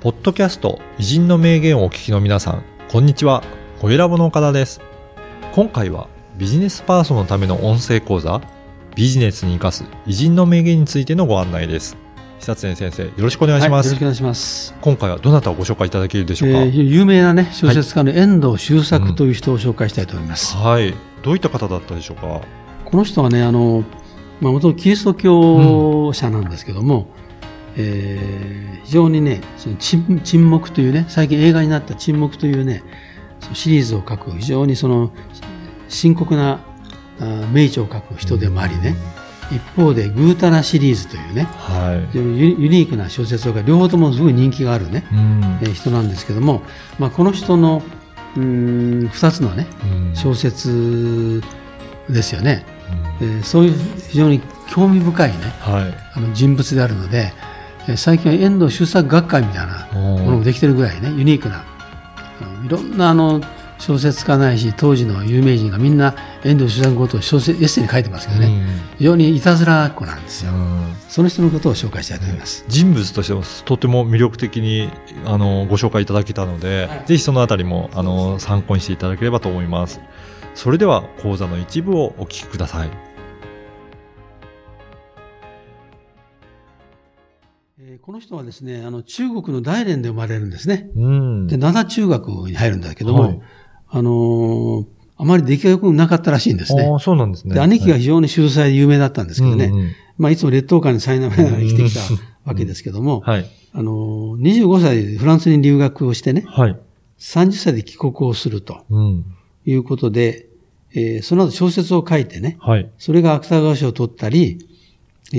ポッドキャスト偉人の名言をお聞きの皆さん、こんにちは。小ラボの岡田です。今回はビジネスパーソンのための音声講座、ビジネスに生かす偉人の名言についてのご案内です。久常先生、よろしくお願いします、はい、よろしくお願いします。今回はどなたをご紹介いただけるでしょうか、えー、有名なね、小説家の遠藤周作という人を紹介したいと思います、うん、はい。どういった方だったでしょうか？この人はね、あの、まあ、元キリスト教者なんですけども、うん、えー、非常にね、その沈沈黙というね、最近映画になった沈黙というね、シリーズを書く、非常にその深刻な名著を書く人でもありね、うん、一方でグータラシリーズというね、はい、ユニークな小説が両方ともすごい人気があるね、うん、え人なんですけども、まあ、この人のうん2つのね、小説ですよね、うん、そういう非常に興味深いね、はい、あの人物であるので、最近は遠藤周作学会みたいなものもできてるぐらいね、ユニークな、いろんなあの小説家ないし、当時の有名人がみんな遠藤周作のことを小説エッセイに書いてますけどね、うん、非常にいたずらっ子なんですよ、うん、その人のことを紹介したいと思います。人物としてもとても魅力的にあのご紹介いただけたので、はい、ぜひそのあたりもあの参考にしていただければと思います。それでは講座の一部をお聞きください。この人はですね、あの、中国の大連で生まれるんですね。うん、で、灘中学に入るんだけども、はい、あのー、あまり出来が良くなかったらしいんですね。あそうなんですね。で、兄貴が非常に秀才で有名だったんですけどね、はい、まあ、いつも劣等感に苛まれながら生きてきたわけですけども、はい、あのー、25歳でフランスに留学をしてね、はい、30歳で帰国をすると、いうことで、えー、その後小説を書いてね、はい、それが芥川賞を取ったり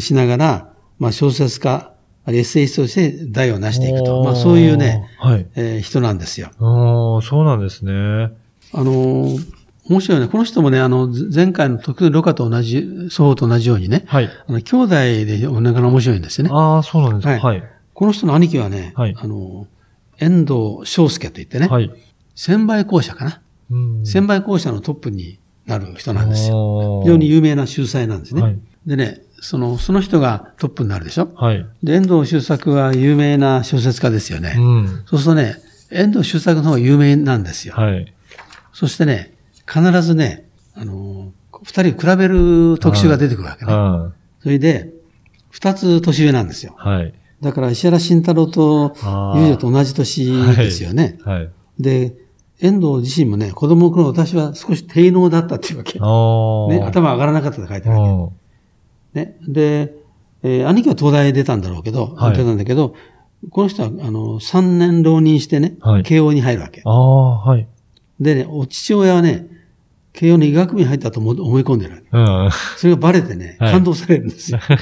しながら、まあ、小説家、エッセイストとして題を成していくと。まあそういうね、はい、えー、人なんですよ。ああ、そうなんですね。あの面白いね。この人もね、あの、前回の徳ロカと同じ、そうと同じようにね、はい。あの、兄弟でおなかな面白いんですよね。ああ、そうなんですか。はい。はい、この人の兄貴はね、はい。あの、遠藤翔介と言ってね、はい。千倍校舎かな。うん。千倍校舎のトップになる人なんですよ。非常に有名な秀才なんですね。はい。でね、その、その人がトップになるでしょ？はい。で、遠藤周作は有名な小説家ですよね。うん。そうするとね、遠藤周作の方が有名なんですよ。はい。そしてね、必ずね、あの、二人比べる特集が出てくるわけね。はい。それで、二つ年上なんですよ。はい。だから石原慎太郎と友女と同じ年ですよね。はい。はい、で、遠藤自身もね、子供の頃私は少し低能だったっていうわけ。ね、頭上がらなかったって書いてあるわけ。ね。で、えー、兄貴は東大出たんだろうけど、はい、出たんだけど、この人は、あの、3年浪人してね、はい、慶応に入るわけ。ああ、はい。でね、お父親はね、慶応の医学部に入ったと思い込んでるわけ。うん、それがバレてね、感動されるんですよ。はい、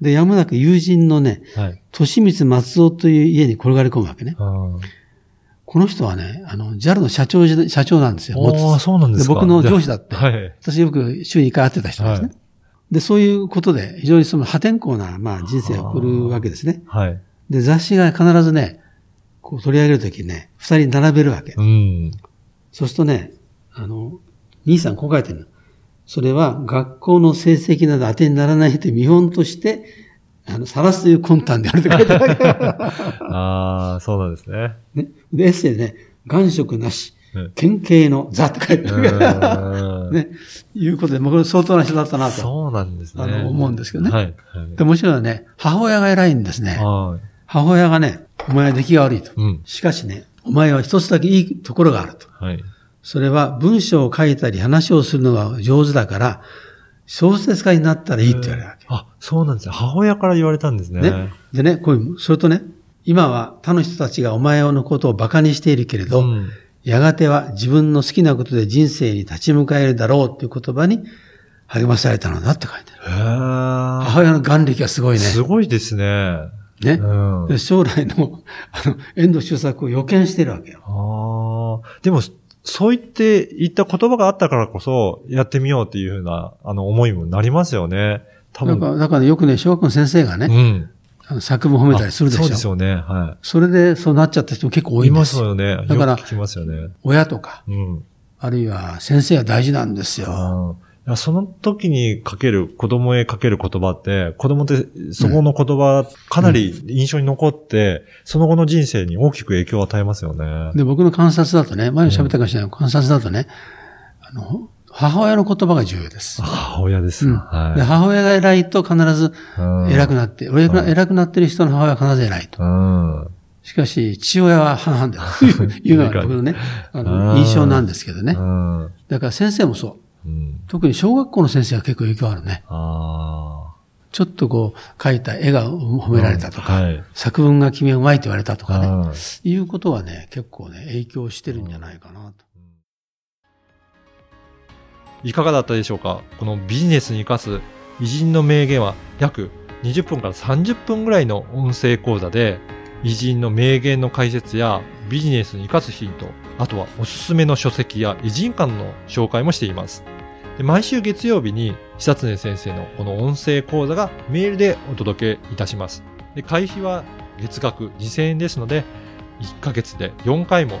で、やむなく友人のね、はい、利光松尾という家に転がり込むわけね。この人はね、あの、JAL の社長社長なんですよ。ああ、そうなんですか。僕の上司だって。はい。私よく週に1回会ってた人ですね。はいで、そういうことで、非常にその破天荒な、まあ、人生を送るわけですね。はい。で、雑誌が必ずね、こう取り上げるときにね、二人並べるわけ。うん。そうするとね、あの、兄さんこう書いてるの。それは学校の成績など当てにならないという見本として、あの、晒すという魂胆であると書いて ある。ああ、そうなんですね。ね。で、エッセイでね、願色なし、県警の座って書いてある。ね。いうことで、僕相当な人だったなと。そうなんですね。あの、思うんですけどね。はい。で、もちろんね、母親が偉いんですね。はい。母親がね、お前は出来が悪いと。うん。しかしね、お前は一つだけいいところがあると。はい。それは文章を書いたり話をするのが上手だから、小説家になったらいいって言われるわけ。あ、そうなんですよ。母親から言われたんですね。ね。でね、こういう、それとね、今は他の人たちがお前のことを馬鹿にしているけれど、うんやがては自分の好きなことで人生に立ち向かえるだろうという言葉に励まされたのだって書いてある。母親の眼力がすごいね。すごいですね。ね。うん、将来の、あの、遠藤周作を予見してるわけよ。ああ。でも、そう言って、言った言葉があったからこそ、やってみようっていうふうな、あの、思いもなりますよね。多分。だから、だからよくね、小学校の先生がね、うん、作文褒めたりするでしょ。そうですよね。はい。それでそうなっちゃった人結構多いんですいますよね。だから、聞きますよね。親とか、うん、あるいは先生は大事なんですよ。その時にかける、子供へかける言葉って、子供ってそこの言葉かなり印象に残って、うん、その後の人生に大きく影響を与えますよね。で、僕の観察だとね、前に喋ったかもしれない、うん、観察だとね、あの、母親の言葉が重要です。母親です、うん。はい、で母親が偉いと必ず偉くなって、偉く偉くなってる人の母親は必ず偉いと。しかし、父親は半々だと いうのが僕のね、あの印象なんですけどね。だから先生もそう。特に小学校の先生は結構影響あるね。ちょっとこう、描いた絵が褒められたとか、はい、作文が君はうまいと言われたとかね、いうことはね、結構ね、影響してるんじゃないかなと。いかがだったでしょうか？このビジネスに活かす偉人の名言は約20分から30分ぐらいの音声講座で偉人の名言の解説やビジネスに活かすヒント、あとはおすすめの書籍や偉人間の紹介もしています。で毎週月曜日に久常先生のこの音声講座がメールでお届けいたします。で会費は月額2000円ですので、1ヶ月で4回も